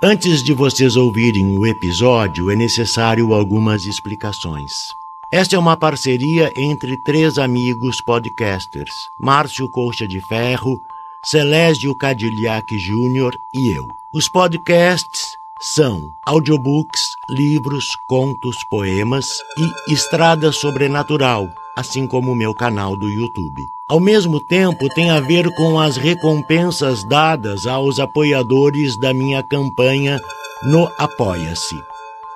Antes de vocês ouvirem o episódio, é necessário algumas explicações. Esta é uma parceria entre três amigos podcasters: Márcio Coxa de Ferro, Celésio Cadillac Júnior e eu. Os podcasts são audiobooks, livros, contos, poemas e Estrada Sobrenatural, assim como o meu canal do YouTube. Ao mesmo tempo, tem a ver com as recompensas dadas aos apoiadores da minha campanha no Apoia-se.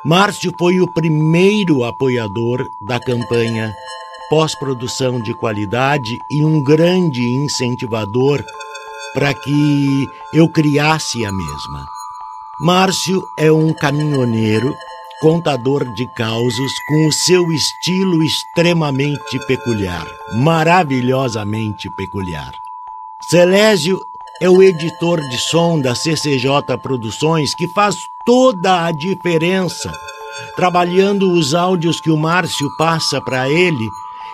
Márcio foi o primeiro apoiador da campanha pós-produção de qualidade e um grande incentivador para que eu criasse a mesma. Márcio é um caminhoneiro contador de causos com o seu estilo extremamente peculiar, maravilhosamente peculiar. Celésio é o editor de som da CCJ Produções que faz toda a diferença, trabalhando os áudios que o Márcio passa para ele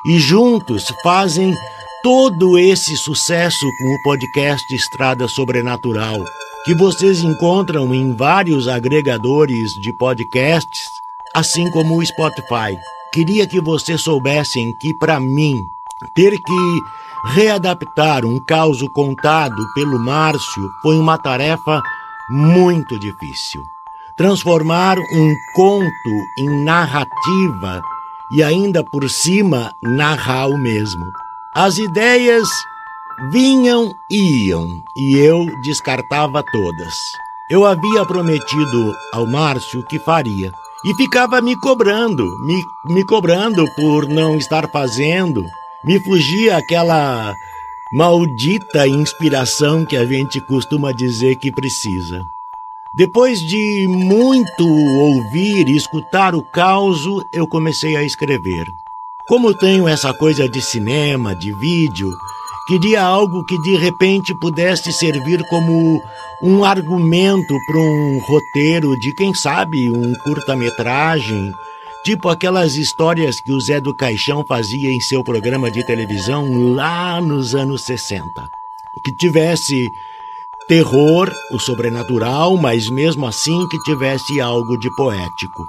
e juntos fazem todo esse sucesso com o podcast Estrada Sobrenatural que vocês encontram em vários agregadores de podcasts, assim como o Spotify. Queria que vocês soubessem que, para mim, ter que readaptar um caos contado pelo Márcio foi uma tarefa muito difícil. Transformar um conto em narrativa e ainda por cima narrar o mesmo. As ideias Vinham iam, e eu descartava todas. Eu havia prometido ao Márcio que faria, e ficava me cobrando, me, me cobrando por não estar fazendo. Me fugia aquela maldita inspiração que a gente costuma dizer que precisa. Depois de muito ouvir e escutar o caos, eu comecei a escrever. Como tenho essa coisa de cinema, de vídeo, Queria algo que de repente pudesse servir como um argumento para um roteiro de, quem sabe, um curta-metragem, tipo aquelas histórias que o Zé do Caixão fazia em seu programa de televisão lá nos anos 60. Que tivesse terror, o sobrenatural, mas mesmo assim que tivesse algo de poético.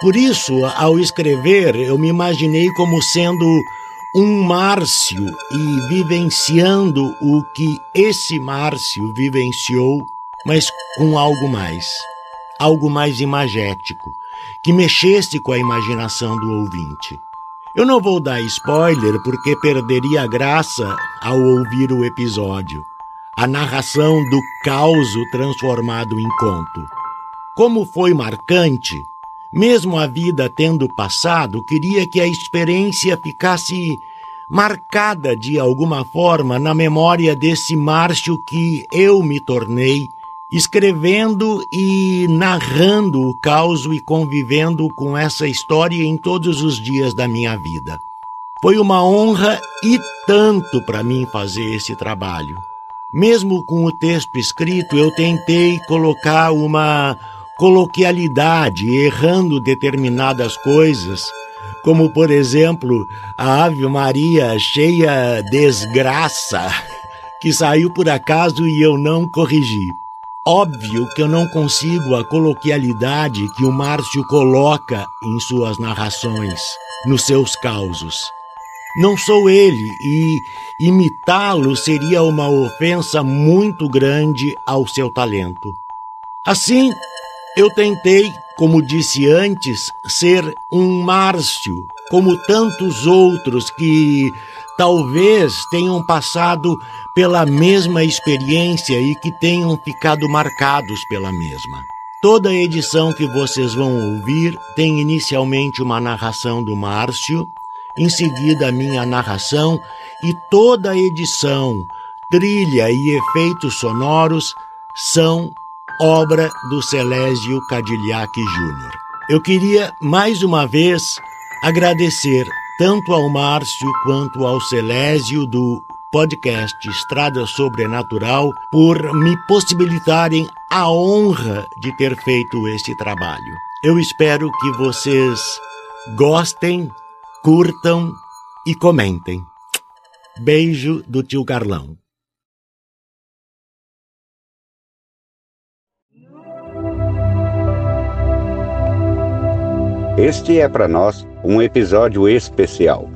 Por isso, ao escrever, eu me imaginei como sendo um Márcio e vivenciando o que esse Márcio vivenciou, mas com algo mais, algo mais imagético, que mexesse com a imaginação do ouvinte. Eu não vou dar spoiler porque perderia graça ao ouvir o episódio, a narração do caos transformado em conto. Como foi marcante, mesmo a vida tendo passado, queria que a experiência ficasse marcada de alguma forma na memória desse Márcio que eu me tornei, escrevendo e narrando o caos e convivendo com essa história em todos os dias da minha vida. Foi uma honra e tanto para mim fazer esse trabalho. Mesmo com o texto escrito, eu tentei colocar uma coloquialidade, errando determinadas coisas, como por exemplo a Ave Maria cheia desgraça, que saiu por acaso e eu não corrigi. Óbvio que eu não consigo a coloquialidade que o Márcio coloca em suas narrações, nos seus causos. Não sou ele e imitá-lo seria uma ofensa muito grande ao seu talento. Assim, eu tentei, como disse antes, ser um Márcio, como tantos outros que talvez tenham passado pela mesma experiência e que tenham ficado marcados pela mesma. Toda edição que vocês vão ouvir tem inicialmente uma narração do Márcio, em seguida a minha narração e toda edição, trilha e efeitos sonoros são obra do Celésio Cadillac Júnior. Eu queria mais uma vez agradecer tanto ao Márcio quanto ao Celésio do podcast Estrada Sobrenatural por me possibilitarem a honra de ter feito este trabalho. Eu espero que vocês gostem, curtam e comentem. Beijo do tio Carlão. Este é para nós um episódio especial,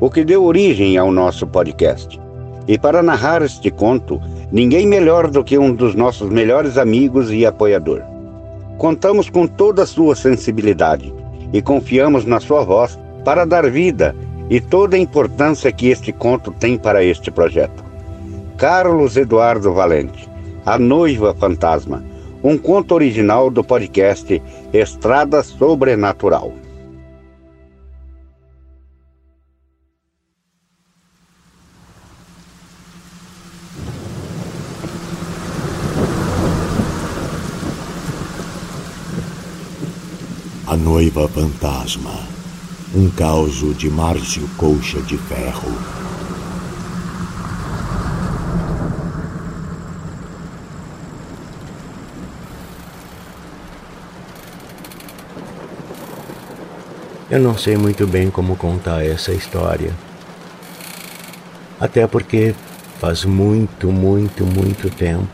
o que deu origem ao nosso podcast. E para narrar este conto, ninguém melhor do que um dos nossos melhores amigos e apoiador. Contamos com toda a sua sensibilidade e confiamos na sua voz para dar vida e toda a importância que este conto tem para este projeto. Carlos Eduardo Valente, A Noiva Fantasma um conto original do podcast Estrada Sobrenatural. A Noiva Fantasma, um caos de Márcio Colcha de Ferro. Eu não sei muito bem como contar essa história. Até porque faz muito, muito, muito tempo.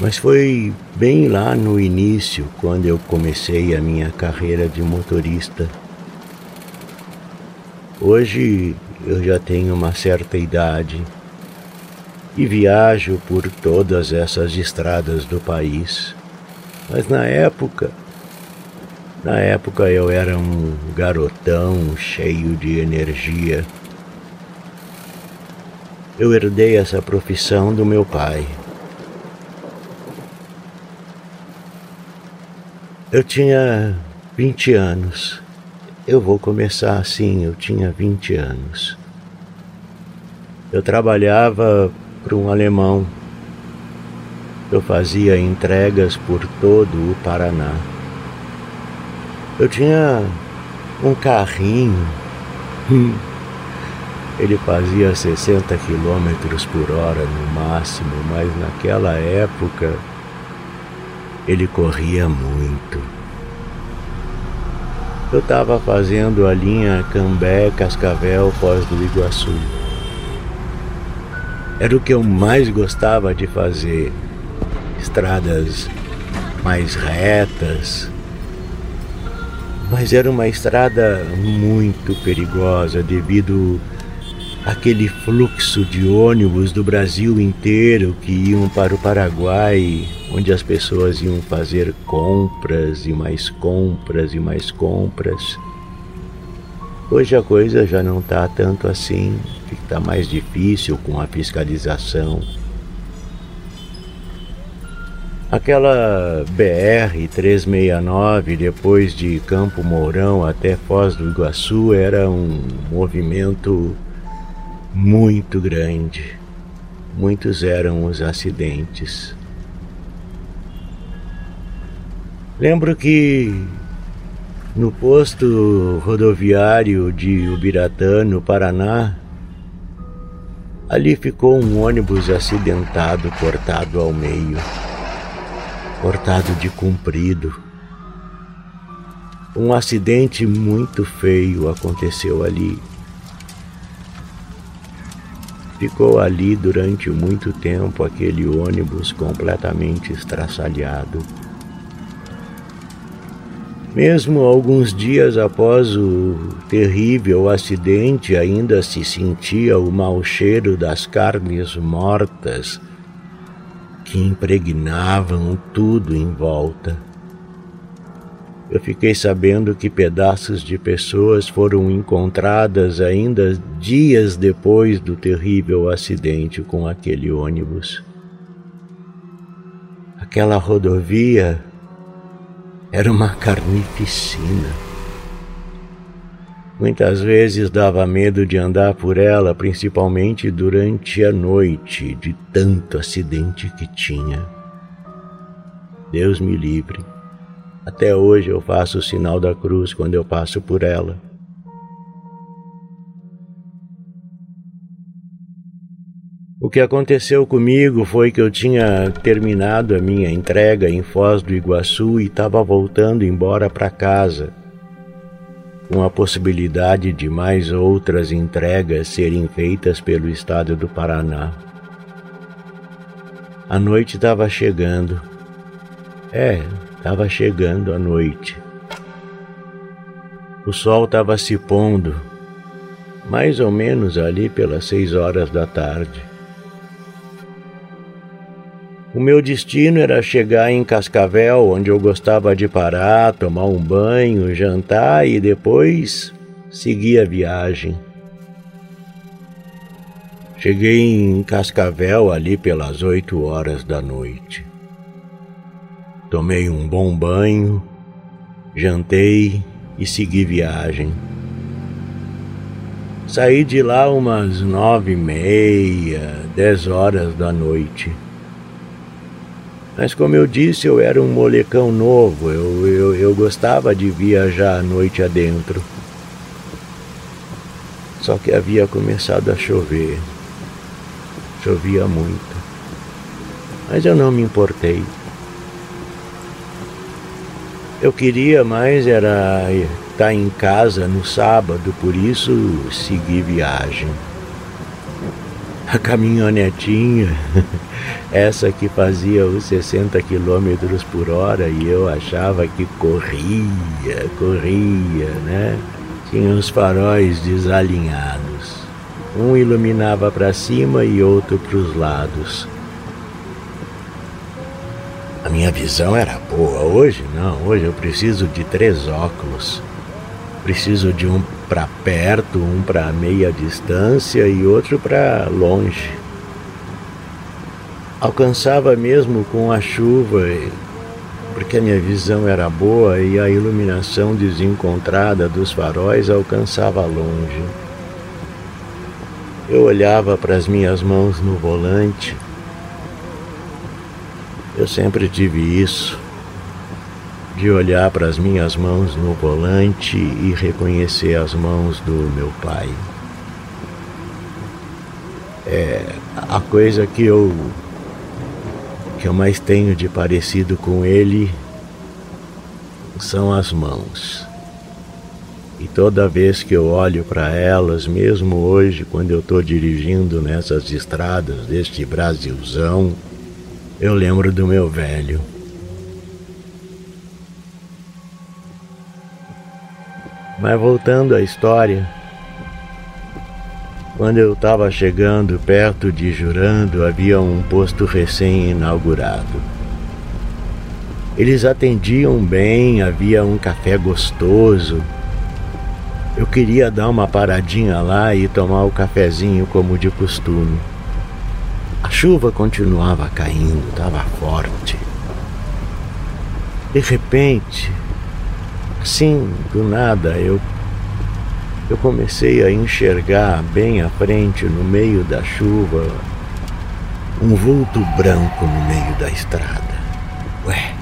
Mas foi bem lá no início, quando eu comecei a minha carreira de motorista. Hoje eu já tenho uma certa idade e viajo por todas essas estradas do país. Mas na época na época eu era um garotão cheio de energia. Eu herdei essa profissão do meu pai. Eu tinha 20 anos. Eu vou começar assim, eu tinha 20 anos. Eu trabalhava para um alemão. Eu fazia entregas por todo o Paraná. Eu tinha um carrinho. Ele fazia 60 quilômetros por hora no máximo, mas naquela época ele corria muito. Eu estava fazendo a linha Cambé, Cascavel, Foz do Iguaçu. Era o que eu mais gostava de fazer. Estradas mais retas, mas era uma estrada muito perigosa devido àquele fluxo de ônibus do Brasil inteiro que iam para o Paraguai, onde as pessoas iam fazer compras e mais compras e mais compras. Hoje a coisa já não está tanto assim, está mais difícil com a fiscalização Aquela BR 369 depois de Campo Mourão até Foz do Iguaçu era um movimento muito grande. Muitos eram os acidentes. Lembro que no posto rodoviário de Ubiratã, no Paraná, ali ficou um ônibus acidentado, cortado ao meio cortado de comprido. Um acidente muito feio aconteceu ali. Ficou ali durante muito tempo aquele ônibus completamente estraçalhado. Mesmo alguns dias após o terrível acidente, ainda se sentia o mau cheiro das carnes mortas que impregnavam tudo em volta. eu fiquei sabendo que pedaços de pessoas foram encontradas ainda dias depois do terrível acidente com aquele ônibus. Aquela rodovia era uma carnificina. Muitas vezes dava medo de andar por ela, principalmente durante a noite, de tanto acidente que tinha. Deus me livre. Até hoje eu faço o sinal da cruz quando eu passo por ela. O que aconteceu comigo foi que eu tinha terminado a minha entrega em Foz do Iguaçu e estava voltando embora para casa, com a possibilidade de mais outras entregas serem feitas pelo estado do Paraná. A noite estava chegando. É, Estava chegando a noite. O sol estava se pondo, mais ou menos ali pelas seis horas da tarde. O meu destino era chegar em Cascavel, onde eu gostava de parar, tomar um banho, jantar e depois seguir a viagem. Cheguei em Cascavel ali pelas oito horas da noite. Tomei um bom banho, jantei e segui viagem. Saí de lá umas nove e meia, dez horas da noite. Mas como eu disse, eu era um molecão novo, eu, eu, eu gostava de viajar a noite adentro. Só que havia começado a chover. Chovia muito. Mas eu não me importei. Eu queria mais era estar em casa no sábado, por isso segui viagem. A caminhonetinha, essa que fazia os 60 quilômetros por hora e eu achava que corria, corria, né? Tinha os faróis desalinhados. Um iluminava para cima e outro para os lados. A minha visão era boa. Hoje não, hoje eu preciso de três óculos. Preciso de um para perto, um para meia distância e outro para longe. Alcançava mesmo com a chuva, porque a minha visão era boa e a iluminação desencontrada dos faróis alcançava longe. Eu olhava para as minhas mãos no volante eu sempre tive isso, de olhar para as minhas mãos no volante e reconhecer as mãos do meu pai. É a coisa que eu que eu mais tenho de parecido com ele são as mãos. E toda vez que eu olho para elas, mesmo hoje, quando eu estou dirigindo nessas estradas deste Brasilzão, eu lembro do meu velho. Mas voltando à história, quando eu estava chegando perto de Jurando, havia um posto recém-inaugurado. Eles atendiam bem, havia um café gostoso. Eu queria dar uma paradinha lá e tomar o cafezinho como de costume. A chuva continuava caindo, estava forte. De repente, assim, do nada, eu eu comecei a enxergar bem à frente, no meio da chuva, um vulto branco no meio da estrada. Ué,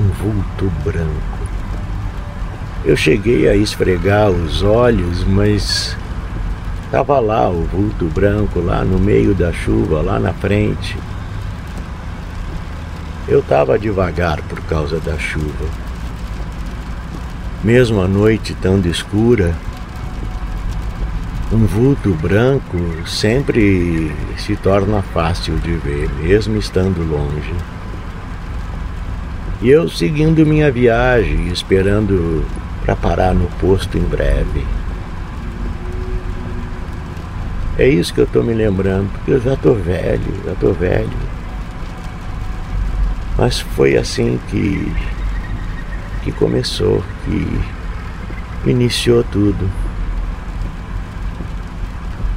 um vulto branco. Eu cheguei a esfregar os olhos, mas Estava lá o vulto branco, lá no meio da chuva, lá na frente. Eu estava devagar por causa da chuva. Mesmo a noite tão escura, um vulto branco sempre se torna fácil de ver, mesmo estando longe. E eu seguindo minha viagem, esperando para parar no posto em breve. É isso que eu estou me lembrando, porque eu já estou velho, já estou velho. Mas foi assim que que começou, que iniciou tudo.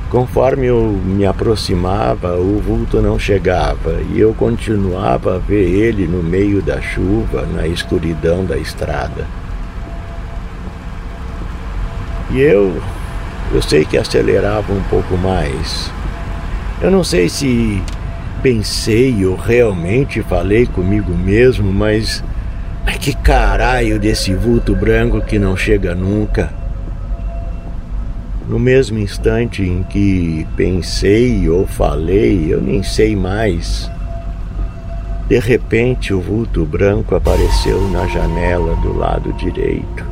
Conforme eu me aproximava, o vulto não chegava e eu continuava a ver ele no meio da chuva, na escuridão da estrada. E eu, eu sei que acelerava um pouco mais. Eu não sei se pensei ou realmente falei comigo mesmo, mas, mas que caralho desse vulto branco que não chega nunca. No mesmo instante em que pensei ou falei, eu nem sei mais. De repente, o vulto branco apareceu na janela do lado direito.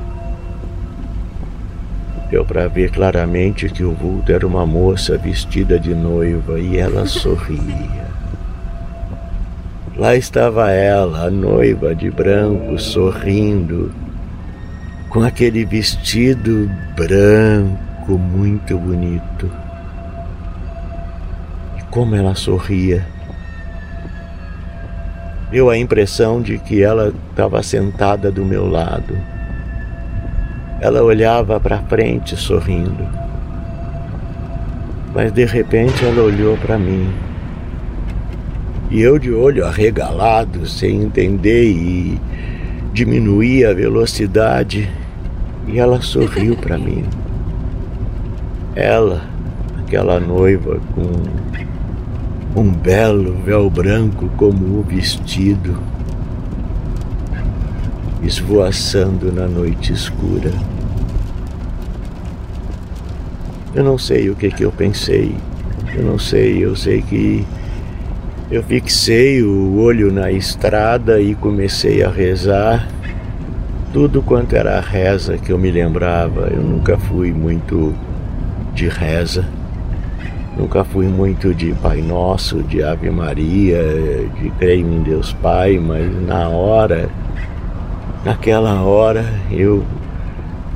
Deu para ver claramente que o vulto era uma moça vestida de noiva e ela sorria. Lá estava ela, a noiva de branco, sorrindo, com aquele vestido branco muito bonito. E como ela sorria. Deu a impressão de que ela estava sentada do meu lado. Ela olhava para frente sorrindo. Mas de repente ela olhou para mim. E eu de olho arregalado, sem entender e diminuí a velocidade, e ela sorriu para mim. Ela, aquela noiva com um belo véu branco como o vestido, esvoaçando na noite escura. Eu não sei o que, que eu pensei, eu não sei, eu sei que eu fixei o olho na estrada e comecei a rezar tudo quanto era reza que eu me lembrava. Eu nunca fui muito de reza. Nunca fui muito de Pai Nosso, de Ave Maria, de creio em Deus Pai, mas na hora, naquela hora, eu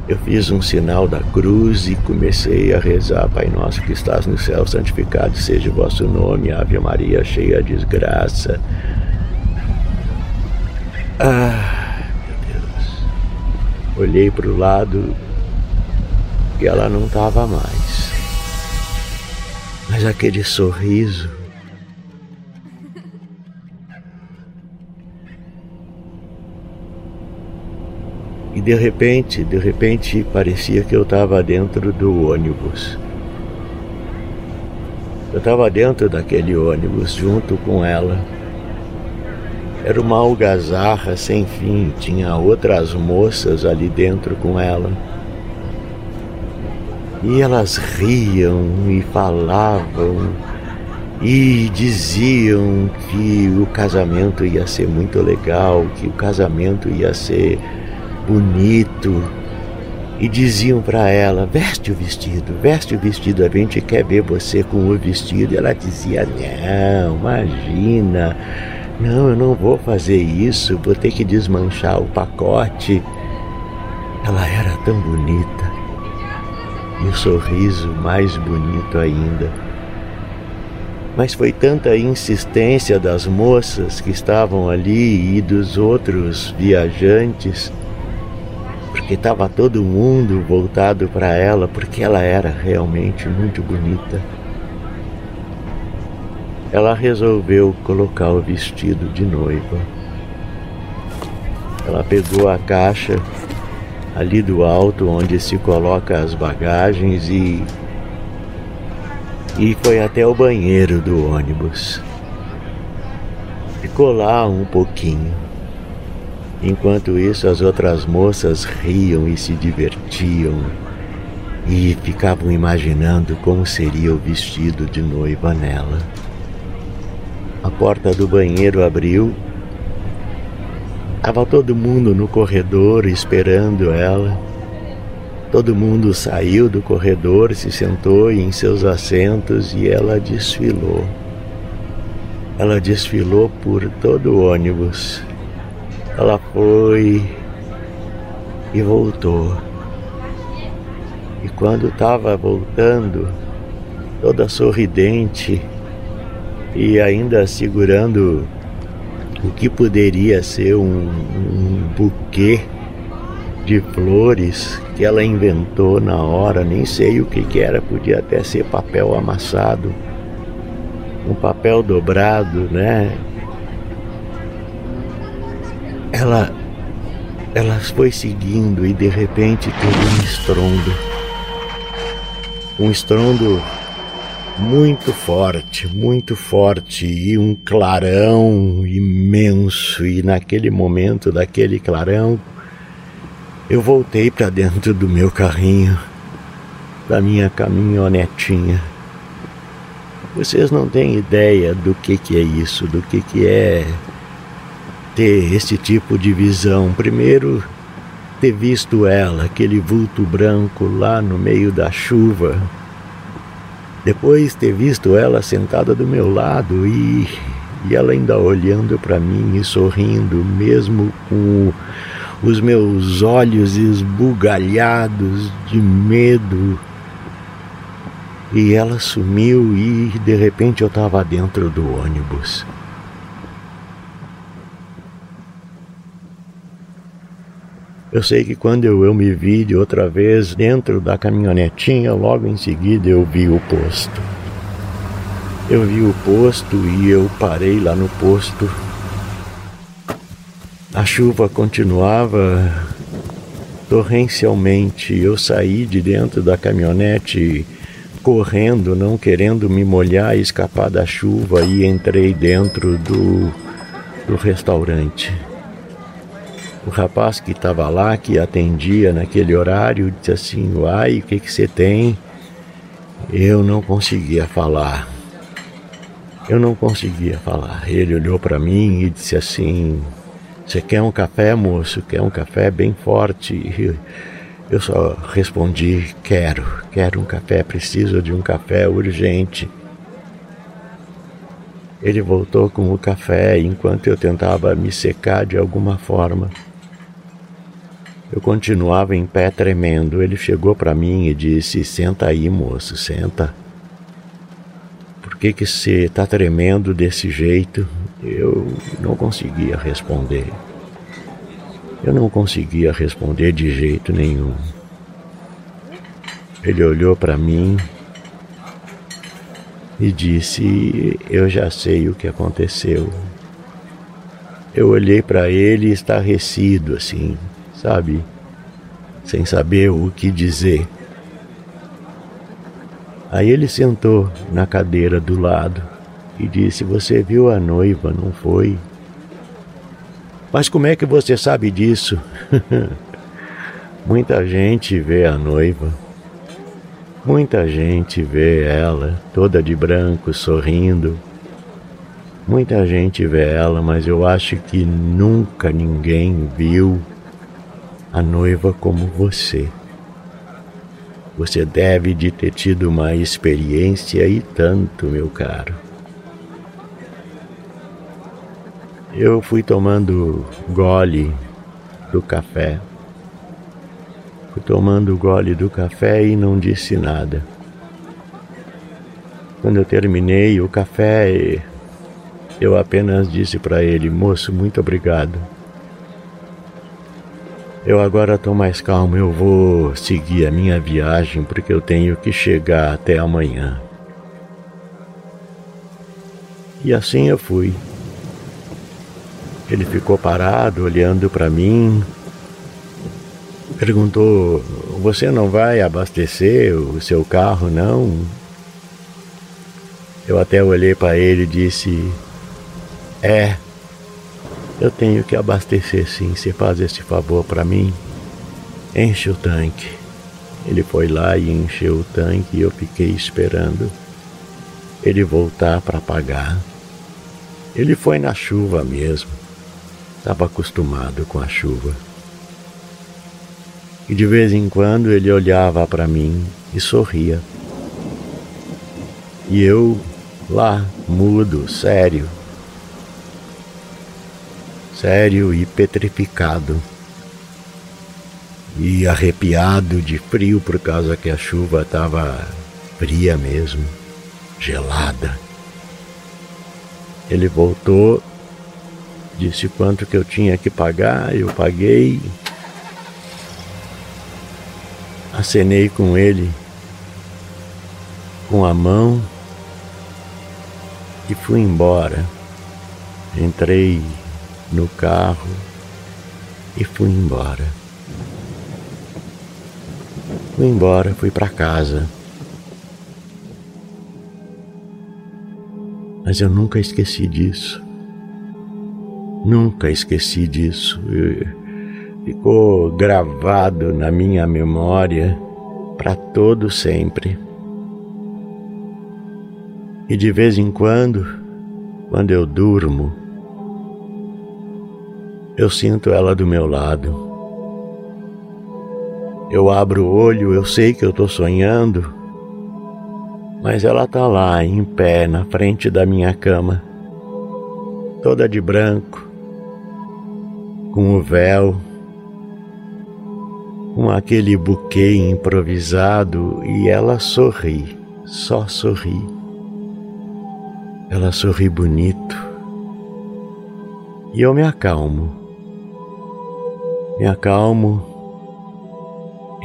eu fiz um sinal da cruz e comecei a rezar, Pai Nosso que estás no céu, santificado seja o vosso nome, Ave Maria, cheia de graça. Ah, meu Deus. Olhei para o lado e ela não estava mais. Mas aquele sorriso. De repente, de repente, parecia que eu estava dentro do ônibus. Eu estava dentro daquele ônibus junto com ela. Era uma algazarra sem fim, tinha outras moças ali dentro com ela. E elas riam e falavam e diziam que o casamento ia ser muito legal, que o casamento ia ser bonito. E diziam para ela: veste o vestido, veste o vestido, a gente quer ver você com o vestido. E ela dizia: não, imagina, não, eu não vou fazer isso, vou ter que desmanchar o pacote. Ela era tão bonita e o sorriso mais bonito ainda. Mas foi tanta insistência das moças que estavam ali e dos outros viajantes, porque estava todo mundo voltado para ela, porque ela era realmente muito bonita. Ela resolveu colocar o vestido de noiva. Ela pegou a caixa ali do alto onde se coloca as bagagens e e foi até o banheiro do ônibus. Ficou lá um pouquinho. Enquanto isso, as outras moças riam e se divertiam e ficavam imaginando como seria o vestido de noiva nela. A porta do banheiro abriu Estava todo mundo no corredor esperando ela. Todo mundo saiu do corredor, se sentou em seus assentos e ela desfilou. Ela desfilou por todo o ônibus. Ela foi e voltou. E quando estava voltando, toda sorridente e ainda segurando o que poderia ser um, um buquê de flores que ela inventou na hora, nem sei o que, que era, podia até ser papel amassado, um papel dobrado, né? Ela ela foi seguindo e de repente teve um estrondo. Um estrondo muito forte, muito forte e um clarão imenso. E naquele momento daquele clarão, eu voltei para dentro do meu carrinho, da minha caminhonetinha. Vocês não têm ideia do que, que é isso, do que, que é ter esse tipo de visão. Primeiro, ter visto ela, aquele vulto branco lá no meio da chuva. Depois, ter visto ela sentada do meu lado e, e ela ainda olhando para mim e sorrindo, mesmo com os meus olhos esbugalhados de medo. E ela sumiu e de repente eu estava dentro do ônibus. Eu sei que quando eu, eu me vi de outra vez dentro da caminhonetinha, logo em seguida eu vi o posto. Eu vi o posto e eu parei lá no posto a chuva continuava torrencialmente. Eu saí de dentro da caminhonete correndo, não querendo me molhar escapar da chuva, e entrei dentro do, do restaurante. O rapaz que estava lá, que atendia naquele horário, disse assim: Uai, o que, que você tem? Eu não conseguia falar. Eu não conseguia falar. Ele olhou para mim e disse assim: você quer um café, moço? Quer um café bem forte? Eu só respondi: Quero, quero um café, preciso de um café urgente. Ele voltou com o café enquanto eu tentava me secar de alguma forma. Eu continuava em pé tremendo. Ele chegou para mim e disse: Senta aí, moço, senta. Por que que você está tremendo desse jeito? Eu não conseguia responder. Eu não conseguia responder de jeito nenhum. Ele olhou para mim e disse: Eu já sei o que aconteceu. Eu olhei para ele estarrecido, assim, sabe? Sem saber o que dizer. Aí ele sentou na cadeira do lado e disse: Você viu a noiva, não foi? Mas como é que você sabe disso? Muita gente vê a noiva. Muita gente vê ela toda de branco, sorrindo. Muita gente vê ela, mas eu acho que nunca ninguém viu a noiva como você. Você deve de ter tido uma experiência e tanto, meu caro. Eu fui tomando gole do café. Fui tomando gole do café e não disse nada. Quando eu terminei o café, eu apenas disse para ele: Moço, muito obrigado. Eu agora estou mais calmo, eu vou seguir a minha viagem porque eu tenho que chegar até amanhã. E assim eu fui. Ele ficou parado, olhando para mim. Perguntou: Você não vai abastecer o seu carro, não? Eu até olhei para ele e disse: É, eu tenho que abastecer sim. Você faz esse favor para mim? Enche o tanque. Ele foi lá e encheu o tanque e eu fiquei esperando ele voltar para pagar. Ele foi na chuva mesmo. Estava acostumado com a chuva. E de vez em quando ele olhava para mim e sorria. E eu lá, mudo, sério, sério e petrificado, e arrepiado de frio por causa que a chuva estava fria mesmo, gelada. Ele voltou Disse quanto que eu tinha que pagar, eu paguei. acenei com ele, com a mão e fui embora. Entrei no carro e fui embora. Fui embora, fui para casa. Mas eu nunca esqueci disso. Nunca esqueci disso. Ficou gravado na minha memória para todo sempre. E de vez em quando, quando eu durmo, eu sinto ela do meu lado. Eu abro o olho, eu sei que eu estou sonhando, mas ela está lá, em pé, na frente da minha cama, toda de branco, com o véu, com aquele buquê improvisado, e ela sorri, só sorri. Ela sorri bonito. E eu me acalmo. Me acalmo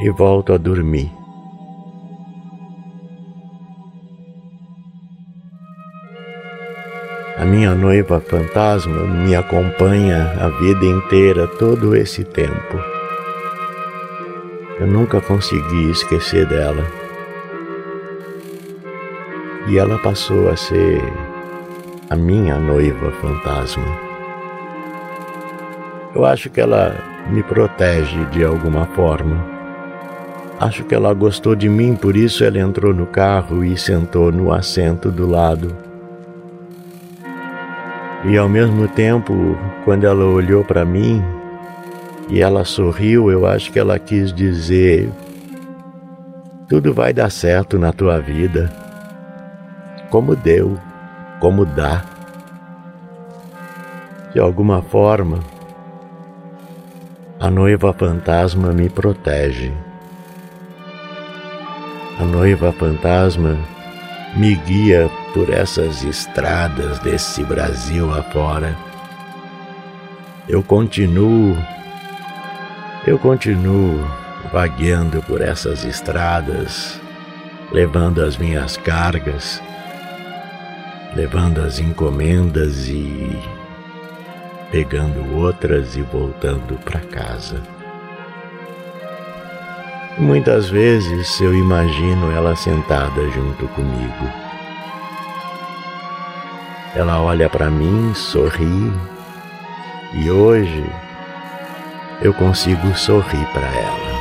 e volto a dormir. A minha noiva fantasma me acompanha a vida inteira, todo esse tempo. Eu nunca consegui esquecer dela. E ela passou a ser a minha noiva fantasma. Eu acho que ela me protege de alguma forma. Acho que ela gostou de mim, por isso ela entrou no carro e sentou no assento do lado. E ao mesmo tempo, quando ela olhou para mim e ela sorriu, eu acho que ela quis dizer: tudo vai dar certo na tua vida, como deu como dá. De alguma forma, a noiva fantasma me protege. A noiva fantasma me guia por essas estradas desse Brasil afora. Eu continuo, eu continuo vagueando por essas estradas, levando as minhas cargas levando as encomendas e pegando outras e voltando para casa. Muitas vezes eu imagino ela sentada junto comigo. Ela olha para mim, sorri, e hoje eu consigo sorrir para ela.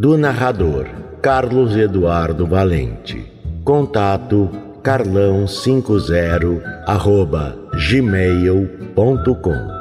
Do narrador Carlos Eduardo Valente. Contato carlão50 arroba gmail.com